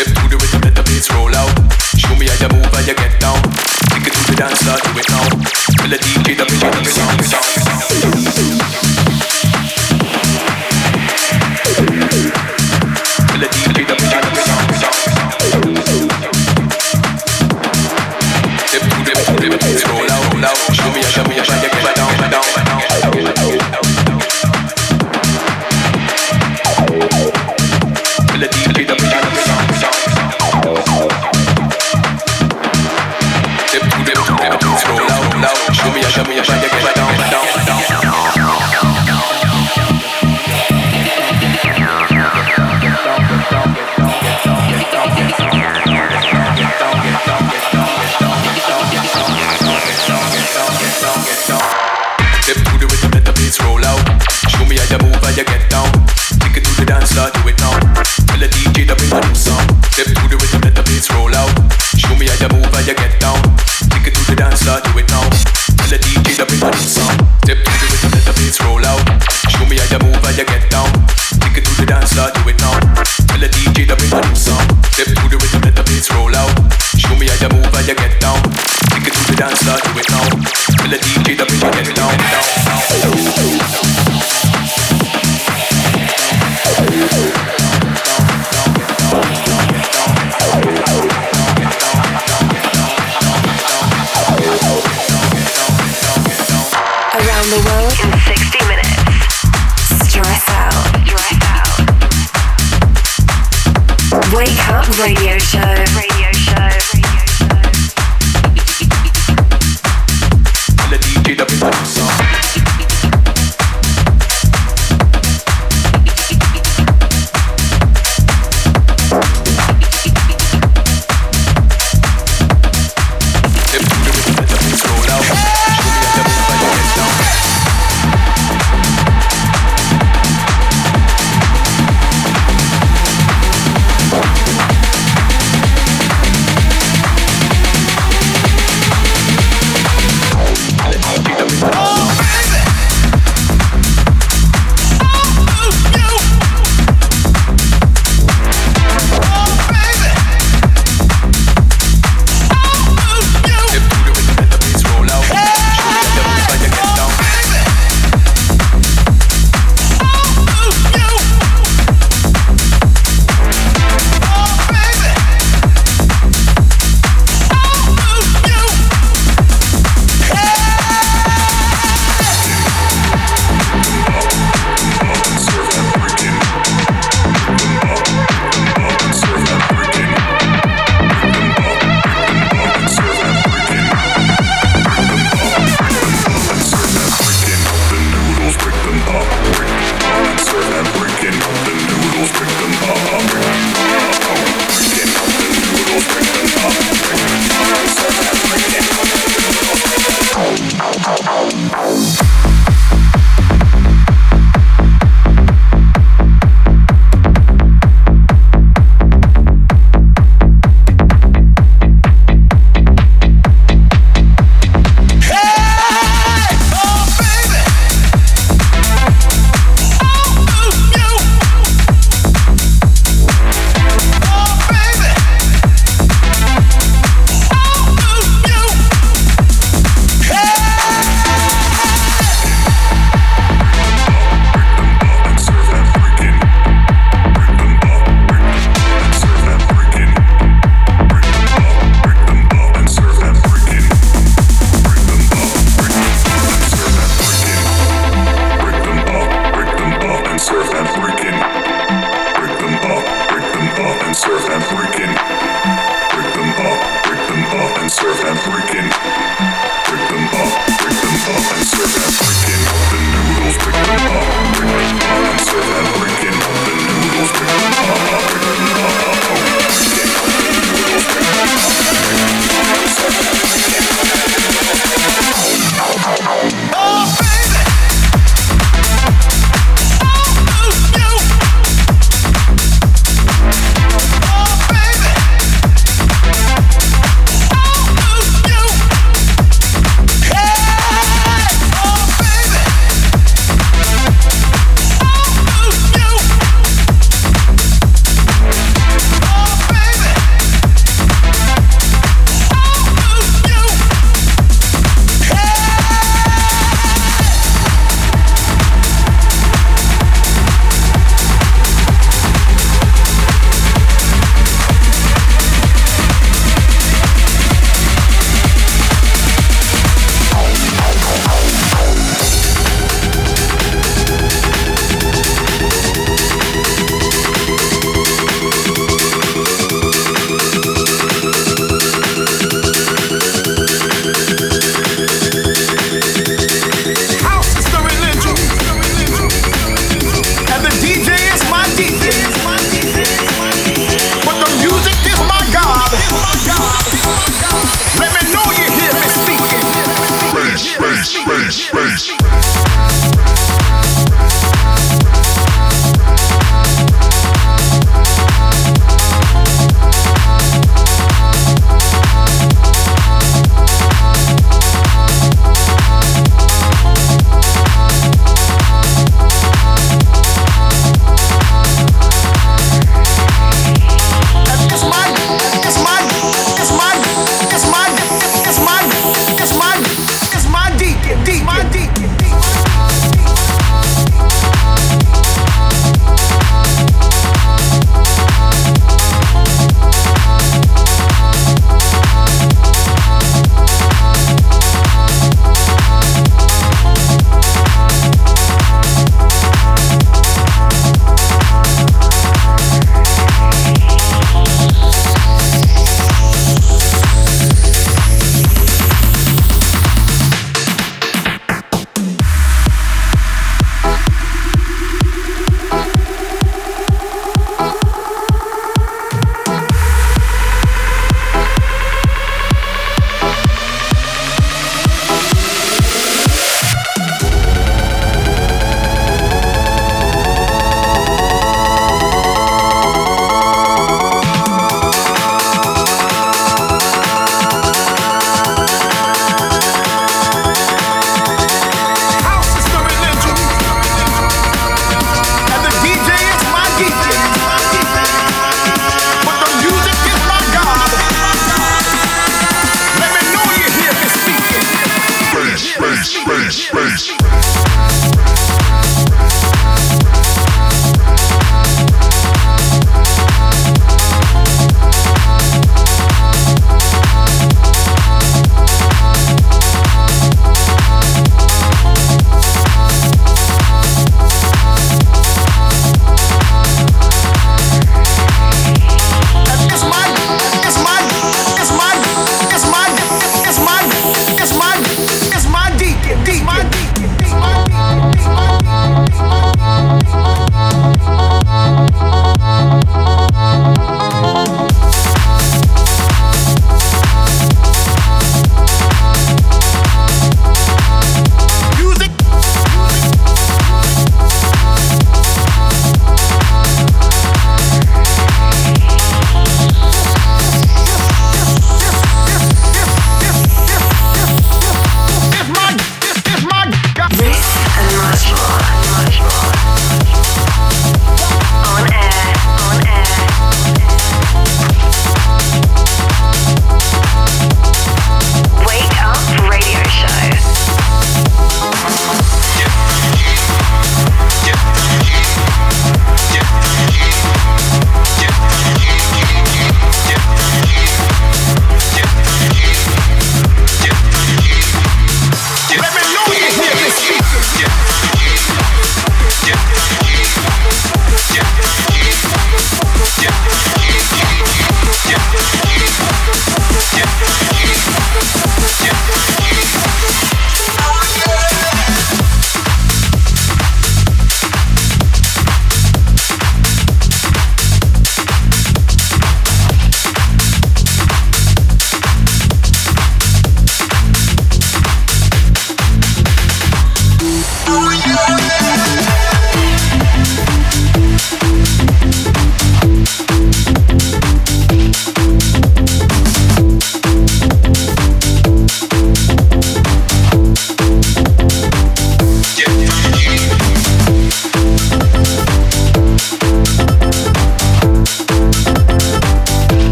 Step to the rhythm, let the bass roll out. Show me how you move, how you get down. Take it to the dance, floor, do it now. Melody The DJ that pumps.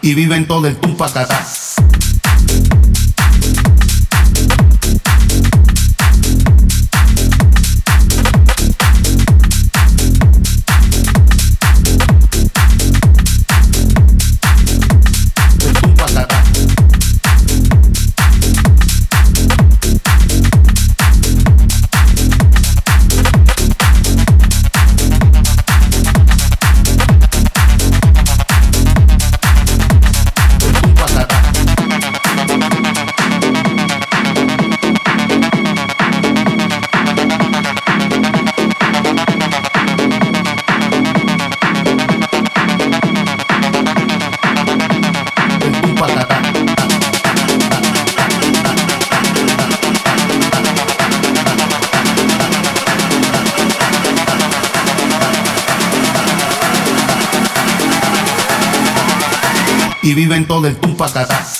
Y viven todo el tu instrumentos del tumpacatá.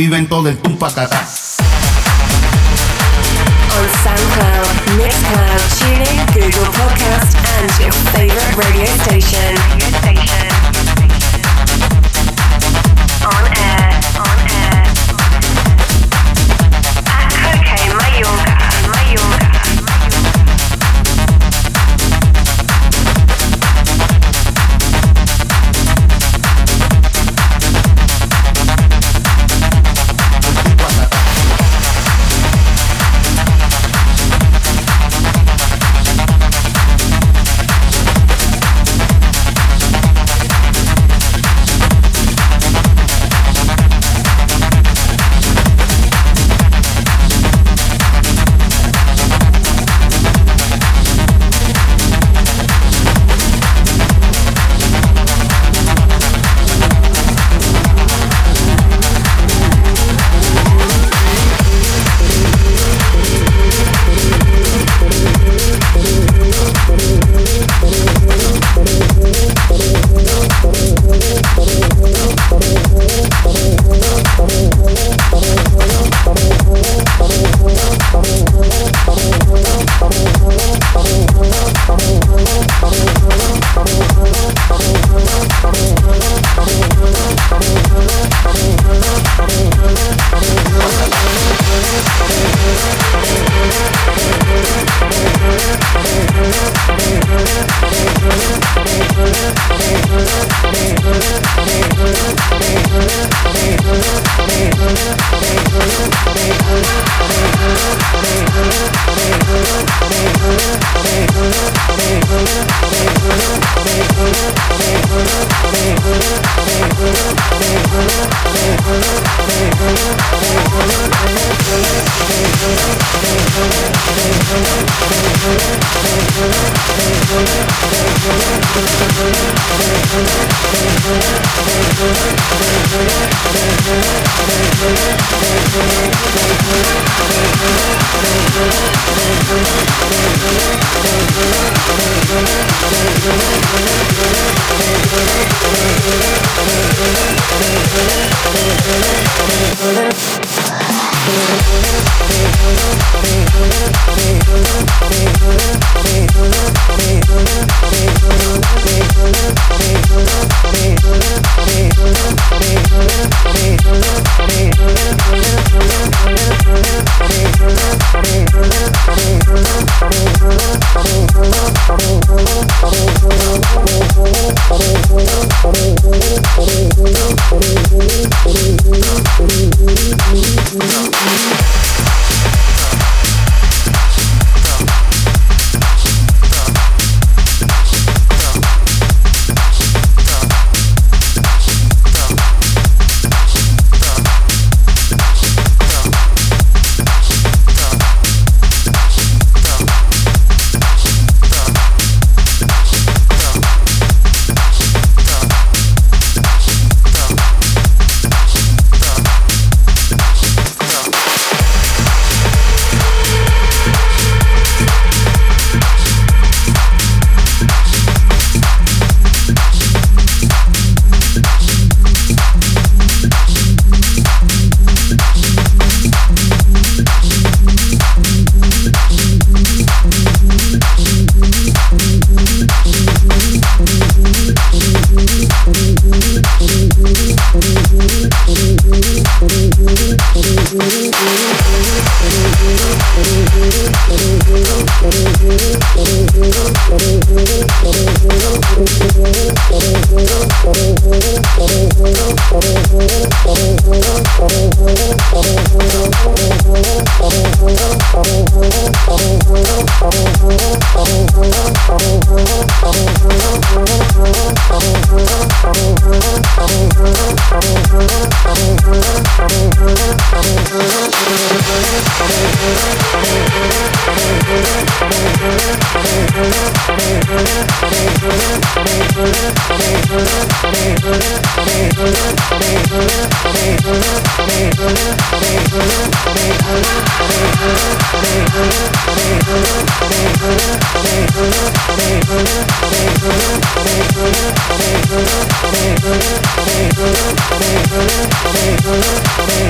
Viven todo el tu patata. On SoundCloud, Mixcloud, TuneIn, Google Podcast, and your favorite radio station. Okay.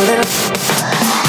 little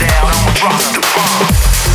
down, I'ma the bomb.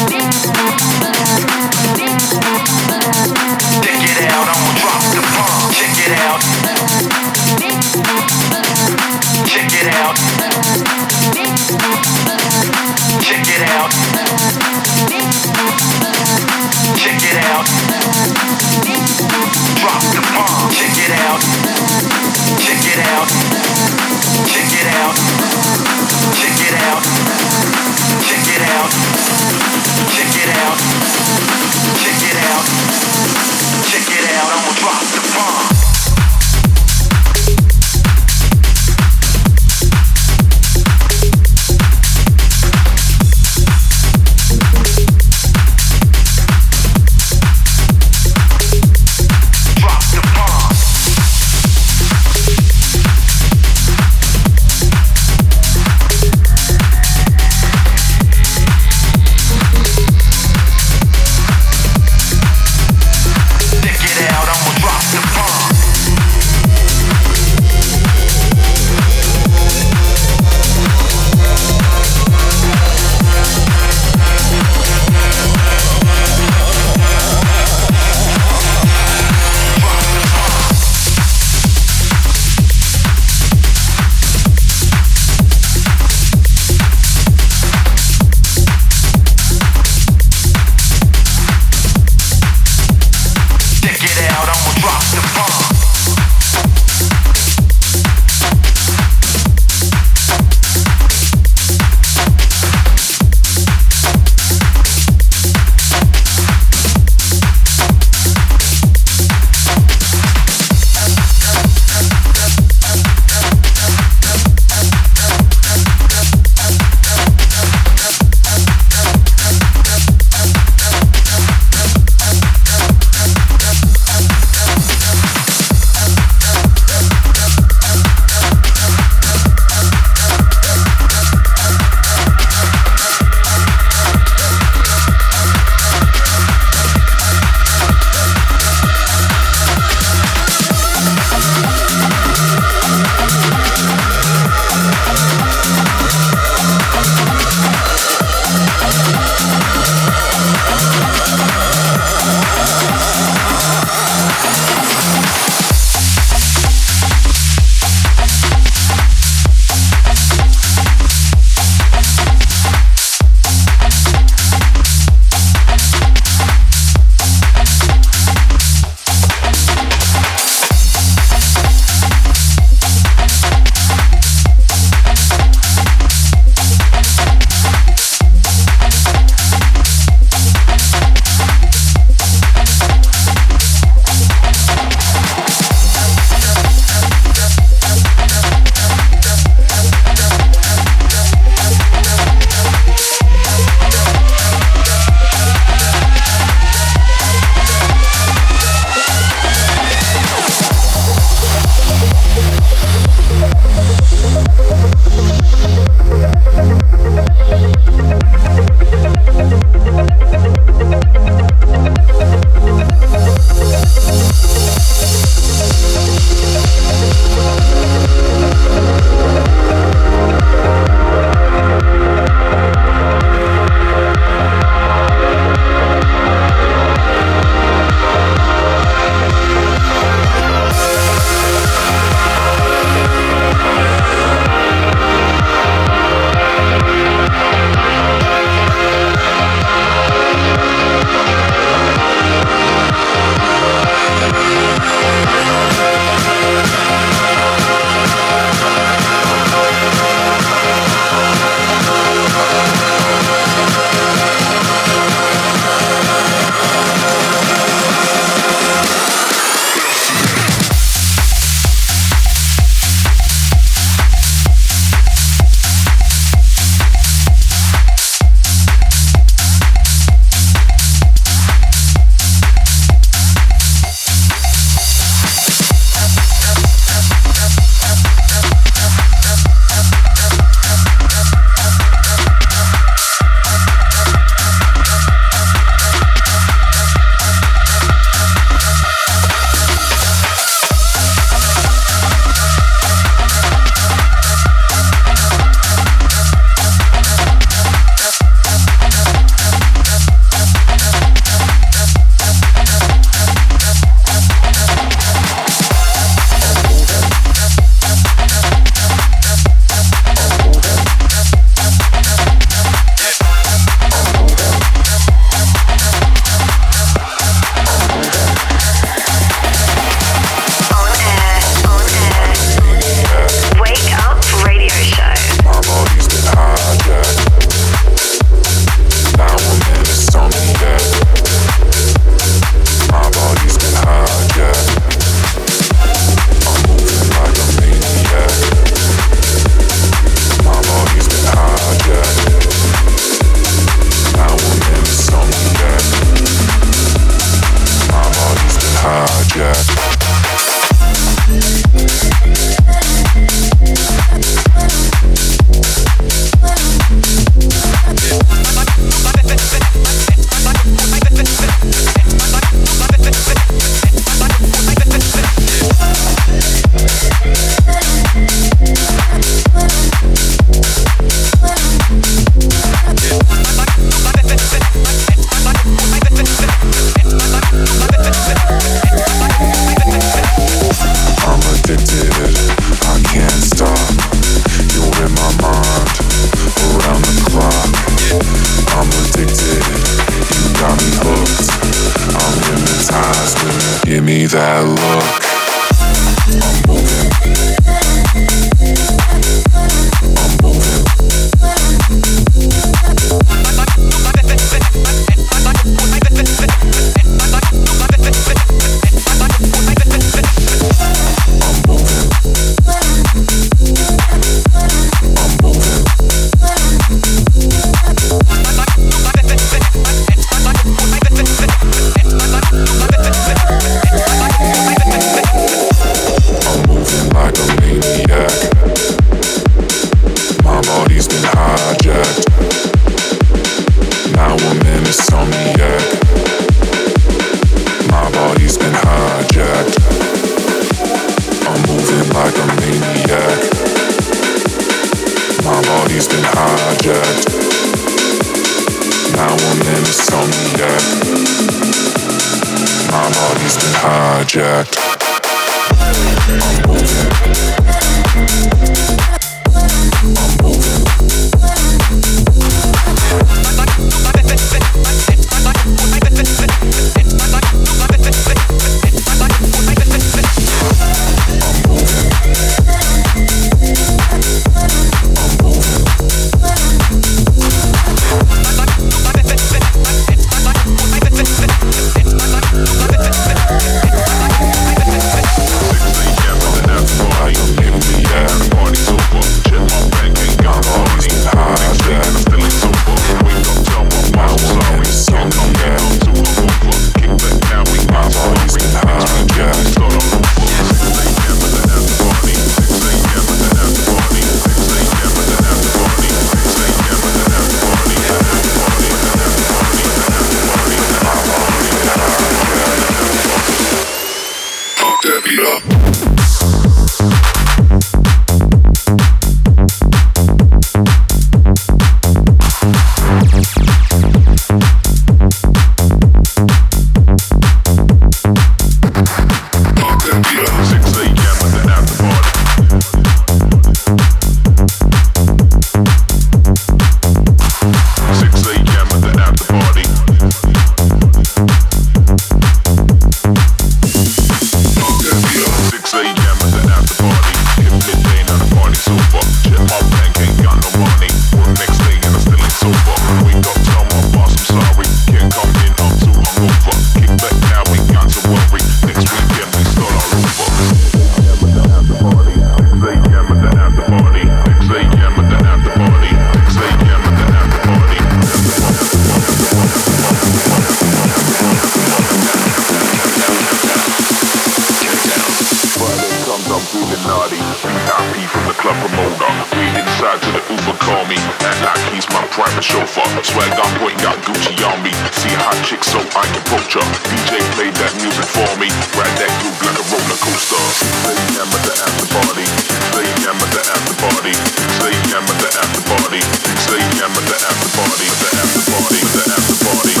Glock, he's my private chauffeur. Swag on point, got Gucci on me. See hot chick so I can poach her. DJ played that music for me. Ride that groove like a roller coaster. Stay jam at the after party. Stay jam at the after party. Stay jam at the after party. Stay jam at the after party. The after party. The after party.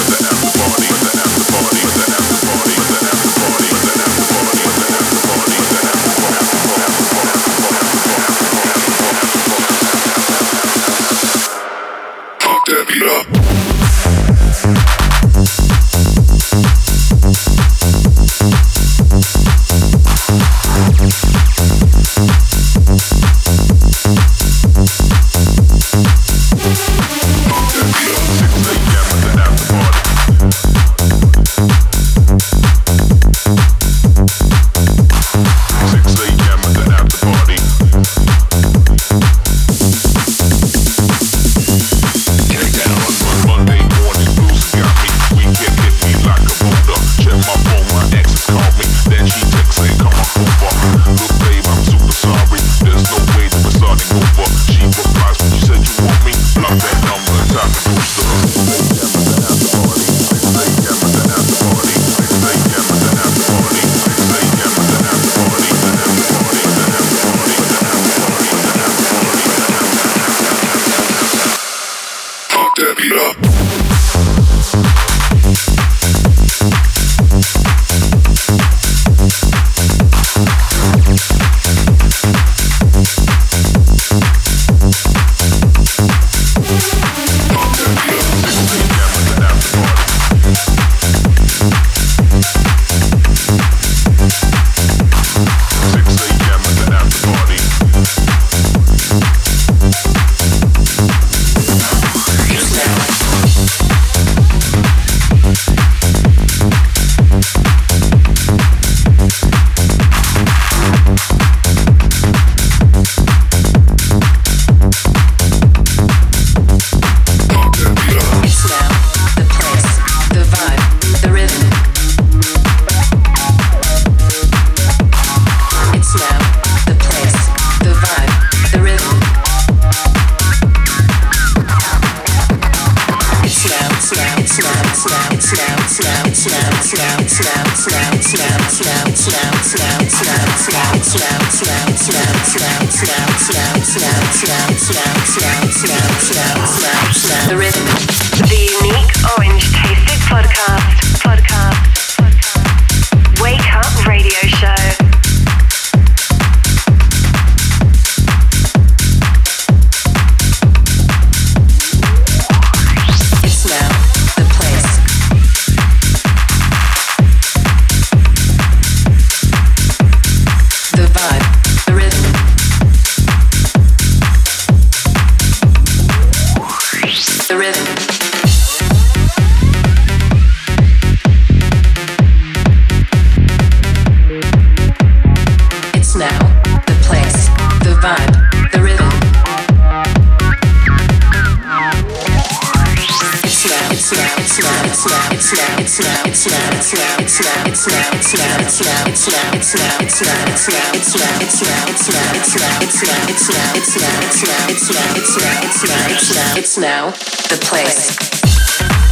It's now the place.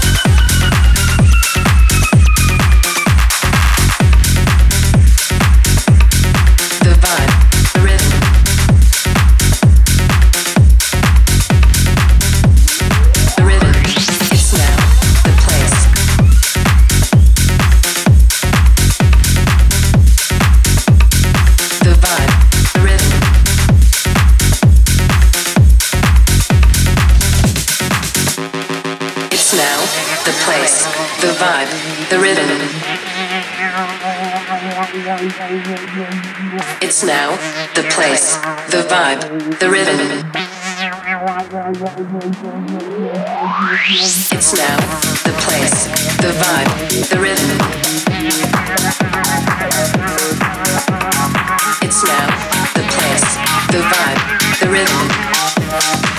the rhythm. It's now, the place, the vibe, the rhythm. It's now, the place, the vibe, the rhythm. It's now, the place, the vibe, the rhythm.